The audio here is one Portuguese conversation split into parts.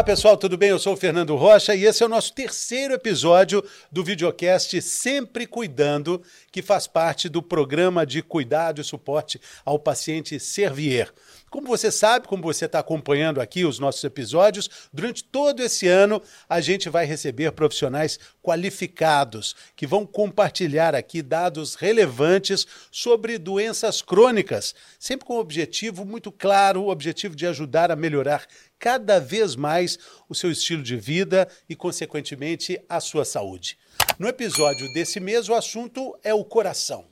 Olá pessoal, tudo bem? Eu sou o Fernando Rocha e esse é o nosso terceiro episódio do videocast Sempre Cuidando, que faz parte do programa de cuidado e suporte ao paciente Servier. Como você sabe, como você está acompanhando aqui os nossos episódios, durante todo esse ano a gente vai receber profissionais qualificados que vão compartilhar aqui dados relevantes sobre doenças crônicas, sempre com o objetivo muito claro, o objetivo de ajudar a melhorar cada vez mais o seu estilo de vida e, consequentemente, a sua saúde. No episódio desse mês, o assunto é o coração.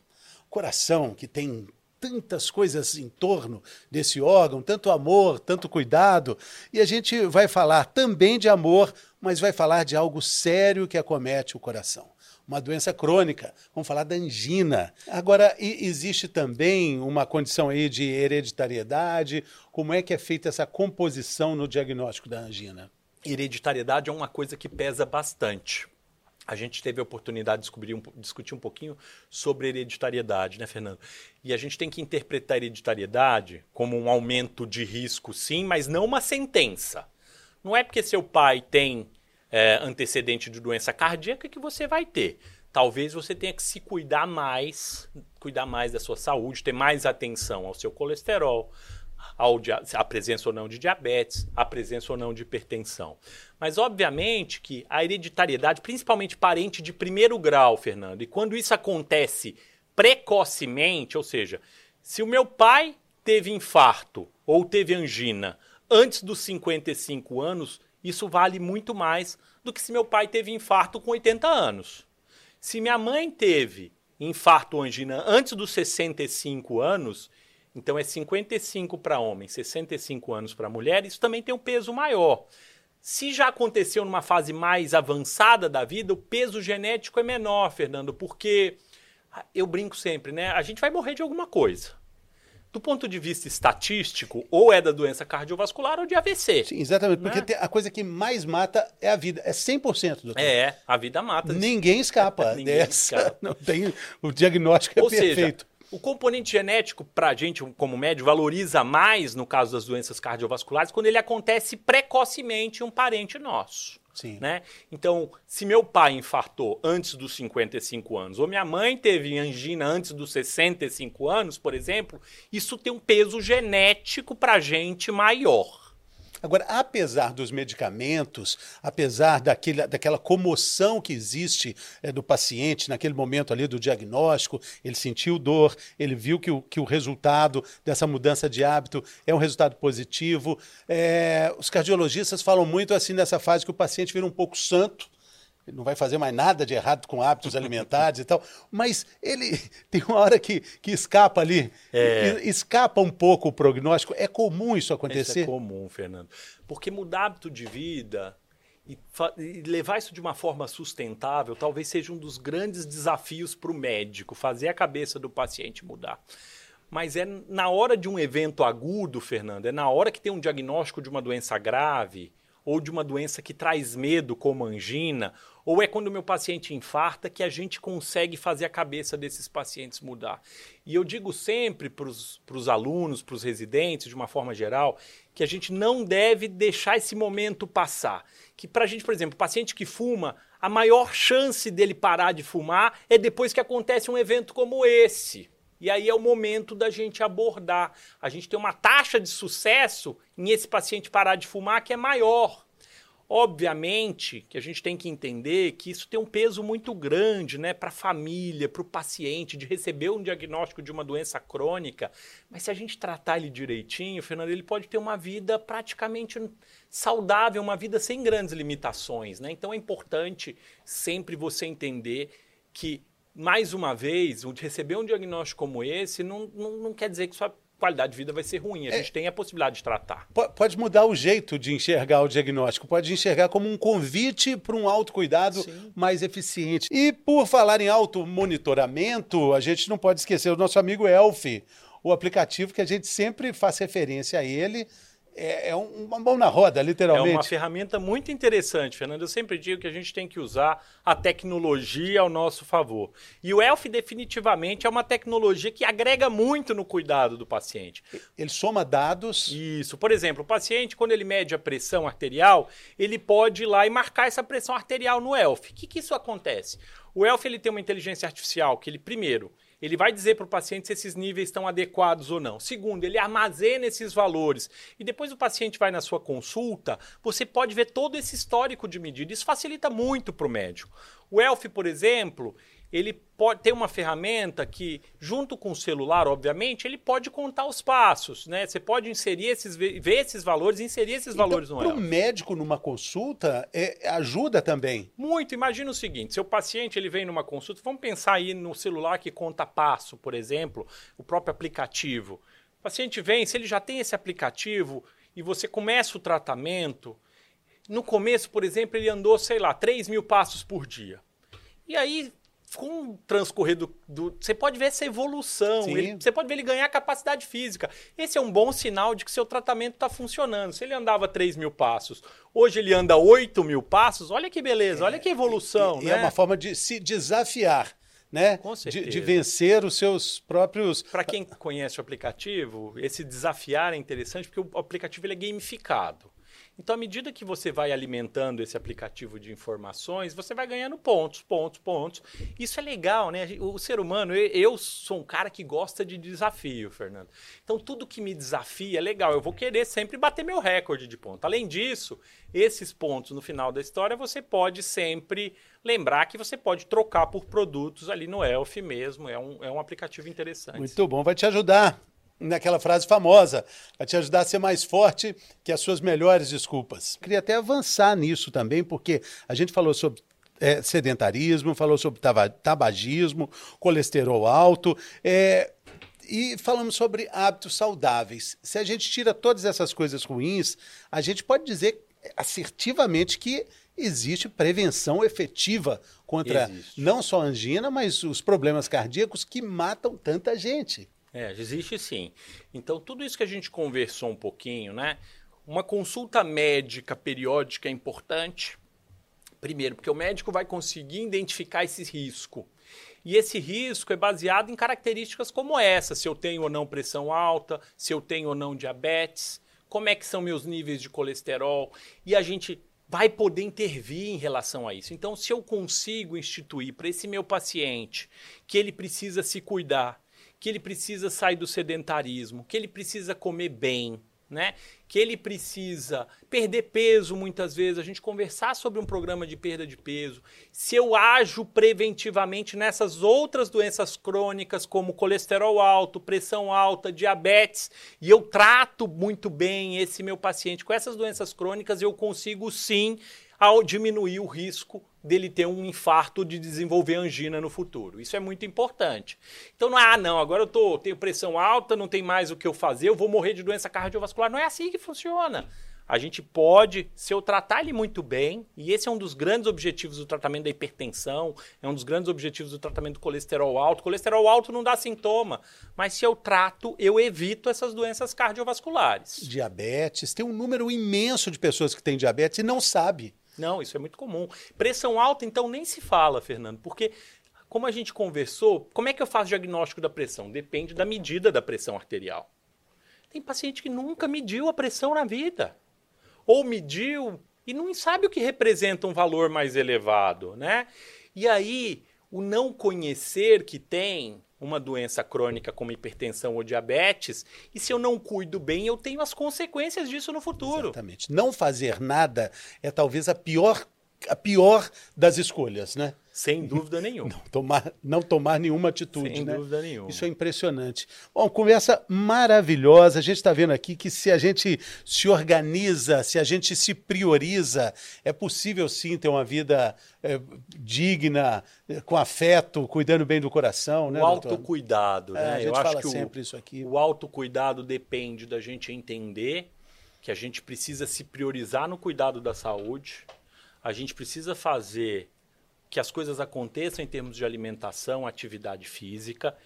Coração que tem tantas coisas em torno desse órgão, tanto amor, tanto cuidado. E a gente vai falar também de amor, mas vai falar de algo sério que acomete o coração. Uma doença crônica, vamos falar da angina. Agora, existe também uma condição aí de hereditariedade. Como é que é feita essa composição no diagnóstico da angina? Hereditariedade é uma coisa que pesa bastante a gente teve a oportunidade de um, discutir um pouquinho sobre hereditariedade, né, Fernando? E a gente tem que interpretar a hereditariedade como um aumento de risco, sim, mas não uma sentença. Não é porque seu pai tem é, antecedente de doença cardíaca que você vai ter. Talvez você tenha que se cuidar mais, cuidar mais da sua saúde, ter mais atenção ao seu colesterol, ao, a presença ou não de diabetes, a presença ou não de hipertensão. Mas, obviamente, que a hereditariedade, principalmente parente de primeiro grau, Fernando, e quando isso acontece precocemente, ou seja, se o meu pai teve infarto ou teve angina antes dos 55 anos, isso vale muito mais do que se meu pai teve infarto com 80 anos. Se minha mãe teve infarto ou angina antes dos 65 anos, então é 55 para homem, 65 anos para mulher, isso também tem um peso maior. Se já aconteceu numa fase mais avançada da vida, o peso genético é menor, Fernando, porque ah, eu brinco sempre, né? A gente vai morrer de alguma coisa. Do ponto de vista estatístico, ou é da doença cardiovascular ou de AVC. Sim, exatamente, né? porque a coisa que mais mata é a vida, é 100%, doutor. É, a vida mata. Ninguém escapa Ninguém dessa. Escapa. Não tem, o diagnóstico é ou perfeito. Seja, o componente genético, para a gente, como médio, valoriza mais no caso das doenças cardiovasculares quando ele acontece precocemente em um parente nosso. Sim. Né? Então, se meu pai infartou antes dos 55 anos, ou minha mãe teve angina antes dos 65 anos, por exemplo, isso tem um peso genético para a gente maior. Agora, apesar dos medicamentos, apesar daquele, daquela comoção que existe é, do paciente naquele momento ali do diagnóstico, ele sentiu dor, ele viu que o, que o resultado dessa mudança de hábito é um resultado positivo. É, os cardiologistas falam muito assim nessa fase que o paciente vira um pouco santo, ele não vai fazer mais nada de errado com hábitos alimentares e tal, mas ele tem uma hora que, que escapa ali, é. escapa um pouco o prognóstico. É comum isso acontecer? Isso é comum, Fernando. Porque mudar hábito de vida e, e levar isso de uma forma sustentável talvez seja um dos grandes desafios para o médico, fazer a cabeça do paciente mudar. Mas é na hora de um evento agudo, Fernando, é na hora que tem um diagnóstico de uma doença grave, ou de uma doença que traz medo, como angina, ou é quando o meu paciente infarta que a gente consegue fazer a cabeça desses pacientes mudar. E eu digo sempre para os alunos, para os residentes, de uma forma geral, que a gente não deve deixar esse momento passar. Que para a gente, por exemplo, paciente que fuma, a maior chance dele parar de fumar é depois que acontece um evento como esse. E aí é o momento da gente abordar. A gente tem uma taxa de sucesso em esse paciente parar de fumar que é maior. Obviamente que a gente tem que entender que isso tem um peso muito grande né, para a família, para o paciente, de receber um diagnóstico de uma doença crônica. Mas se a gente tratar ele direitinho, Fernando, ele pode ter uma vida praticamente saudável, uma vida sem grandes limitações. Né? Então é importante sempre você entender que mais uma vez, receber um diagnóstico como esse não, não, não quer dizer que sua qualidade de vida vai ser ruim. A é, gente tem a possibilidade de tratar. Pode mudar o jeito de enxergar o diagnóstico, pode enxergar como um convite para um autocuidado Sim. mais eficiente. E por falar em automonitoramento, a gente não pode esquecer o nosso amigo Elf, o aplicativo que a gente sempre faz referência a ele é, é uma mão na roda, literalmente. É uma ferramenta muito interessante, Fernando. Eu sempre digo que a gente tem que usar a tecnologia ao nosso favor. E o ELF definitivamente é uma tecnologia que agrega muito no cuidado do paciente. Ele soma dados. Isso. Por exemplo, o paciente, quando ele mede a pressão arterial, ele pode ir lá e marcar essa pressão arterial no ELF. O que, que isso acontece? O ELF ele tem uma inteligência artificial que ele, primeiro, ele vai dizer para o paciente se esses níveis estão adequados ou não. Segundo, ele armazena esses valores. E depois o paciente vai na sua consulta, você pode ver todo esse histórico de medida. Isso facilita muito para o médico. O ELF, por exemplo, ele pode ter uma ferramenta que, junto com o celular, obviamente, ele pode contar os passos, né? Você pode inserir esses, ver esses valores, inserir esses então, valores no Para o médico numa consulta, é, ajuda também. Muito. Imagina o seguinte: seu paciente ele vem numa consulta, vamos pensar aí no celular que conta passo, por exemplo, o próprio aplicativo. O paciente vem, se ele já tem esse aplicativo e você começa o tratamento, no começo, por exemplo, ele andou, sei lá, 3 mil passos por dia. E aí com o transcorrer do, do, Você pode ver essa evolução, ele, você pode ver ele ganhar capacidade física. Esse é um bom sinal de que seu tratamento está funcionando. Se ele andava 3 mil passos, hoje ele anda 8 mil passos, olha que beleza, é, olha que evolução. E, né? é uma forma de se desafiar. Né? De, de, vencer os seus próprios. Para quem conhece o aplicativo, esse desafiar é interessante porque o aplicativo ele é gamificado. Então, à medida que você vai alimentando esse aplicativo de informações, você vai ganhando pontos, pontos, pontos. Isso é legal, né? O ser humano, eu sou um cara que gosta de desafio, Fernando. Então, tudo que me desafia é legal. Eu vou querer sempre bater meu recorde de pontos. Além disso, esses pontos no final da história, você pode sempre lembrar que você pode trocar por produtos ali no Elf mesmo. É um, é um aplicativo interessante. Muito bom, vai te ajudar naquela frase famosa, a te ajudar a ser mais forte que as suas melhores desculpas. Queria até avançar nisso também, porque a gente falou sobre é, sedentarismo, falou sobre tabagismo, colesterol alto, é, e falamos sobre hábitos saudáveis. Se a gente tira todas essas coisas ruins, a gente pode dizer assertivamente que existe prevenção efetiva contra existe. não só a angina, mas os problemas cardíacos que matam tanta gente. É, existe sim. Então, tudo isso que a gente conversou um pouquinho, né? Uma consulta médica periódica é importante. Primeiro, porque o médico vai conseguir identificar esse risco. E esse risco é baseado em características como essa: se eu tenho ou não pressão alta, se eu tenho ou não diabetes, como é que são meus níveis de colesterol. E a gente vai poder intervir em relação a isso. Então, se eu consigo instituir para esse meu paciente que ele precisa se cuidar, que ele precisa sair do sedentarismo, que ele precisa comer bem, né? Que ele precisa perder peso muitas vezes, a gente conversar sobre um programa de perda de peso. Se eu ajo preventivamente nessas outras doenças crônicas, como colesterol alto, pressão alta, diabetes, e eu trato muito bem esse meu paciente com essas doenças crônicas, eu consigo sim ao diminuir o risco dele ter um infarto de desenvolver angina no futuro. Isso é muito importante. Então não é, ah, não, agora eu tô, tenho pressão alta, não tem mais o que eu fazer, eu vou morrer de doença cardiovascular. Não é assim que funciona. A gente pode, se eu tratar ele muito bem, e esse é um dos grandes objetivos do tratamento da hipertensão, é um dos grandes objetivos do tratamento do colesterol alto. Colesterol alto não dá sintoma, mas se eu trato, eu evito essas doenças cardiovasculares. Diabetes, tem um número imenso de pessoas que têm diabetes e não sabe. Não, isso é muito comum. Pressão alta, então, nem se fala, Fernando, porque como a gente conversou, como é que eu faço diagnóstico da pressão? Depende da medida da pressão arterial. Tem paciente que nunca mediu a pressão na vida. Ou mediu e não sabe o que representa um valor mais elevado, né? E aí, o não conhecer que tem uma doença crônica como hipertensão ou diabetes, e se eu não cuido bem, eu tenho as consequências disso no futuro. Exatamente. Não fazer nada é talvez a pior a pior das escolhas, né? Sem dúvida nenhuma. Não tomar, não tomar nenhuma atitude. Sem né? dúvida nenhuma. Isso é impressionante. Bom, conversa maravilhosa. A gente está vendo aqui que se a gente se organiza, se a gente se prioriza, é possível sim ter uma vida é, digna, com afeto, cuidando bem do coração. Né, o autocuidado, né? É, a gente Eu fala acho que sempre o, isso aqui. O autocuidado depende da gente entender que a gente precisa se priorizar no cuidado da saúde. A gente precisa fazer que as coisas aconteçam em termos de alimentação, atividade física.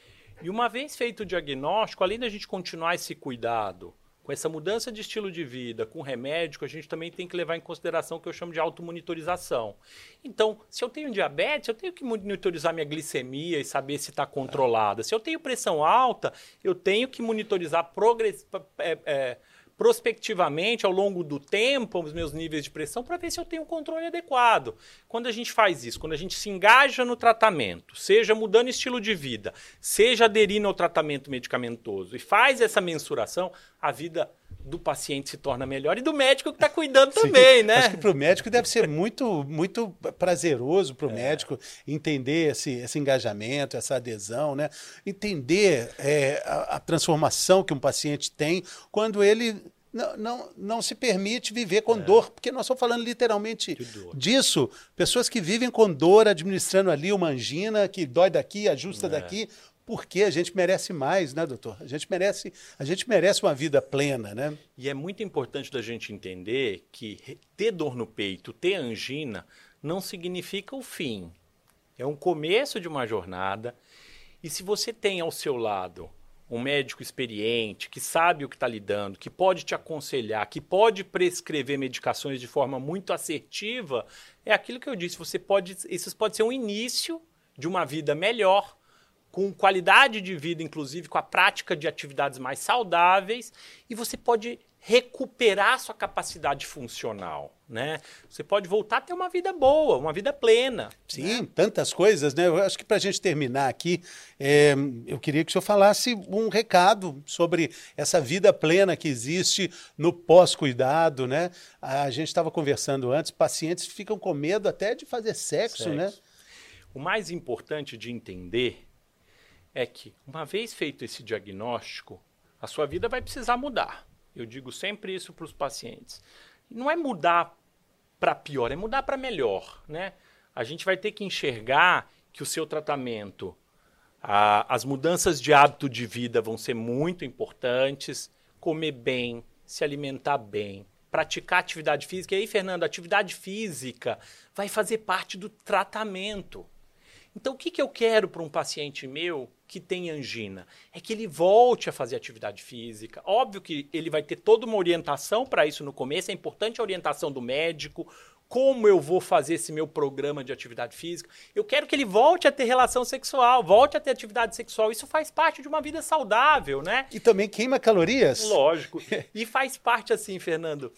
E uma vez feito o diagnóstico, além da gente continuar esse cuidado com essa mudança de estilo de vida, com remédio, a gente também tem que levar em consideração o que eu chamo de automonitorização. Então, se eu tenho diabetes, eu tenho que monitorizar minha glicemia e saber se está controlada. Se eu tenho pressão alta, eu tenho que monitorizar progress... É, é, prospectivamente ao longo do tempo os meus níveis de pressão para ver se eu tenho um controle adequado. Quando a gente faz isso, quando a gente se engaja no tratamento, seja mudando estilo de vida, seja aderindo ao tratamento medicamentoso e faz essa mensuração, a vida do paciente se torna melhor e do médico que está cuidando Sim, também, né? Acho que para o médico deve ser muito, muito prazeroso para o é. médico entender esse, esse engajamento, essa adesão, né? Entender é, a, a transformação que um paciente tem quando ele não, não, não se permite viver com é. dor, porque nós estamos falando literalmente disso. Pessoas que vivem com dor, administrando ali uma angina que dói daqui, ajusta é. daqui, porque a gente merece mais, né, doutor? A gente merece, a gente merece uma vida plena, né? E é muito importante da gente entender que ter dor no peito, ter angina, não significa o fim. É um começo de uma jornada. E se você tem ao seu lado um médico experiente, que sabe o que está lidando, que pode te aconselhar, que pode prescrever medicações de forma muito assertiva, é aquilo que eu disse. Você pode, isso pode ser um início de uma vida melhor, com qualidade de vida, inclusive com a prática de atividades mais saudáveis, e você pode recuperar sua capacidade funcional, né? Você pode voltar a ter uma vida boa, uma vida plena. Sim, né? tantas coisas, né? Eu acho que para a gente terminar aqui, é, eu queria que o senhor falasse um recado sobre essa vida plena que existe no pós-cuidado, né? A gente estava conversando antes, pacientes ficam com medo até de fazer sexo, sexo. né? O mais importante de entender é que, uma vez feito esse diagnóstico, a sua vida vai precisar mudar. Eu digo sempre isso para os pacientes. Não é mudar para pior, é mudar para melhor. Né? A gente vai ter que enxergar que o seu tratamento, a, as mudanças de hábito de vida vão ser muito importantes. Comer bem, se alimentar bem, praticar atividade física. E aí, Fernando, atividade física vai fazer parte do tratamento. Então, o que, que eu quero para um paciente meu que tem angina? É que ele volte a fazer atividade física. Óbvio que ele vai ter toda uma orientação para isso no começo, é importante a orientação do médico, como eu vou fazer esse meu programa de atividade física. Eu quero que ele volte a ter relação sexual, volte a ter atividade sexual. Isso faz parte de uma vida saudável, né? E também queima calorias. Lógico. e faz parte assim, Fernando.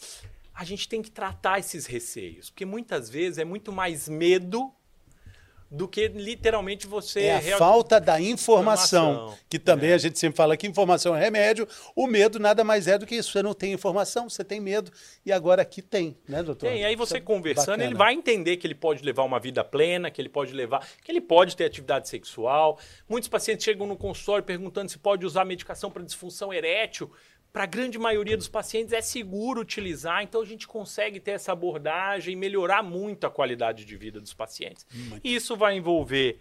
A gente tem que tratar esses receios, porque muitas vezes é muito mais medo do que literalmente você. É a real... falta da informação, informação, que também é. a gente sempre fala que informação é remédio. O medo nada mais é do que isso. Você não tem informação, você tem medo. E agora aqui tem, né, doutor? Tem. Aí você conversando, bacana. ele vai entender que ele pode levar uma vida plena, que ele pode levar, que ele pode ter atividade sexual. Muitos pacientes chegam no consultório perguntando se pode usar medicação para disfunção erétil para a grande maioria dos pacientes é seguro utilizar, então a gente consegue ter essa abordagem e melhorar muito a qualidade de vida dos pacientes. Muito. Isso vai envolver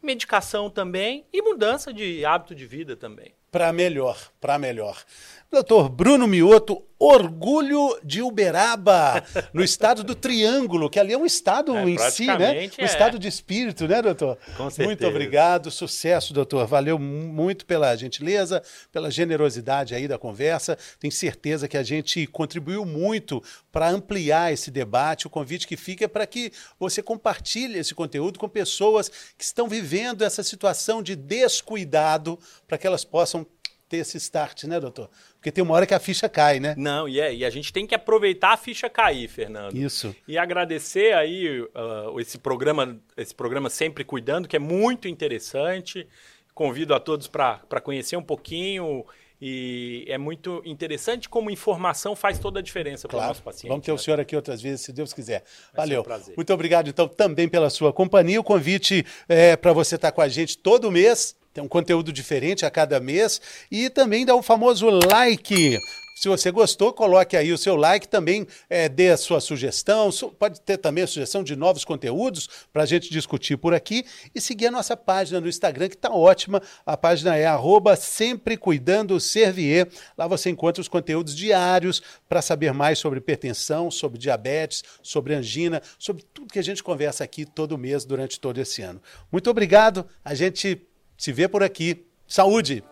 medicação também e mudança de hábito de vida também. Para melhor, para melhor. Doutor Bruno Mioto, orgulho de Uberaba, no estado do Triângulo, que ali é um estado é, em si, né? Um é. estado de espírito, né, doutor? Com certeza. Muito obrigado, sucesso, doutor. Valeu muito pela gentileza, pela generosidade aí da conversa. Tenho certeza que a gente contribuiu muito para ampliar esse debate. O convite que fica é para que você compartilhe esse conteúdo com pessoas que estão vivendo essa situação de descuidado, para que elas possam ter esse start, né, doutor? Porque tem uma hora que a ficha cai, né? Não, e, é, e a gente tem que aproveitar a ficha cair, Fernando. Isso. E agradecer aí uh, esse programa, esse programa Sempre Cuidando, que é muito interessante. Convido a todos para conhecer um pouquinho. E é muito interessante como informação faz toda a diferença claro. para o nosso paciente. Vamos ter né? o senhor aqui outras vezes, se Deus quiser. Vai Valeu. Um muito obrigado, então, também pela sua companhia. O convite é para você estar com a gente todo mês tem um conteúdo diferente a cada mês e também dá o famoso like. Se você gostou, coloque aí o seu like, também é, dê a sua sugestão, pode ter também a sugestão de novos conteúdos para a gente discutir por aqui e seguir a nossa página no Instagram, que está ótima. A página é arroba sempre cuidando Servier. Lá você encontra os conteúdos diários para saber mais sobre hipertensão, sobre diabetes, sobre angina, sobre tudo que a gente conversa aqui todo mês durante todo esse ano. Muito obrigado. A gente se vê por aqui. Saúde!